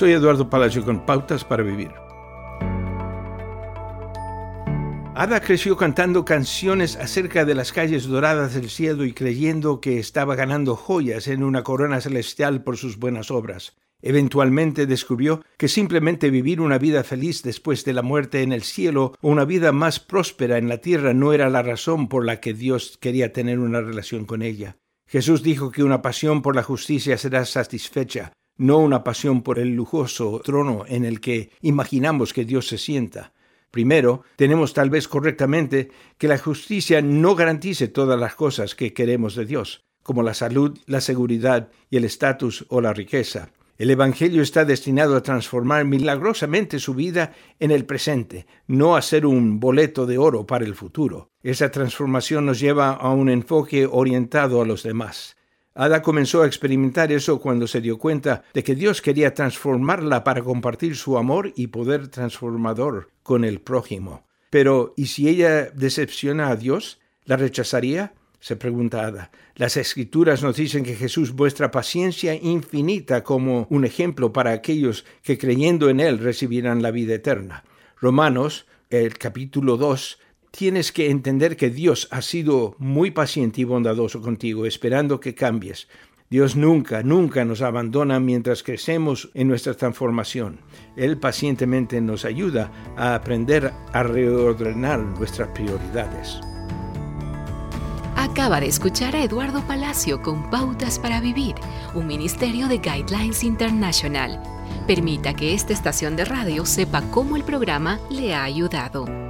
Soy Eduardo Palacio con Pautas para Vivir. Ada creció cantando canciones acerca de las calles doradas del cielo y creyendo que estaba ganando joyas en una corona celestial por sus buenas obras. Eventualmente descubrió que simplemente vivir una vida feliz después de la muerte en el cielo o una vida más próspera en la tierra no era la razón por la que Dios quería tener una relación con ella. Jesús dijo que una pasión por la justicia será satisfecha, no una pasión por el lujoso trono en el que imaginamos que Dios se sienta. Primero, tenemos tal vez correctamente que la justicia no garantice todas las cosas que queremos de Dios, como la salud, la seguridad y el estatus o la riqueza. El Evangelio está destinado a transformar milagrosamente su vida en el presente, no a ser un boleto de oro para el futuro. Esa transformación nos lleva a un enfoque orientado a los demás. Ada comenzó a experimentar eso cuando se dio cuenta de que Dios quería transformarla para compartir su amor y poder transformador con el prójimo. Pero, ¿y si ella decepciona a Dios? ¿La rechazaría? se pregunta Ada. Las escrituras nos dicen que Jesús muestra paciencia infinita como un ejemplo para aquellos que creyendo en Él recibirán la vida eterna. Romanos, el capítulo 2, tienes que entender que Dios ha sido muy paciente y bondadoso contigo, esperando que cambies. Dios nunca, nunca nos abandona mientras crecemos en nuestra transformación. Él pacientemente nos ayuda a aprender a reordenar nuestras prioridades. Acaba de escuchar a Eduardo Palacio con Pautas para Vivir, un ministerio de Guidelines International. Permita que esta estación de radio sepa cómo el programa le ha ayudado.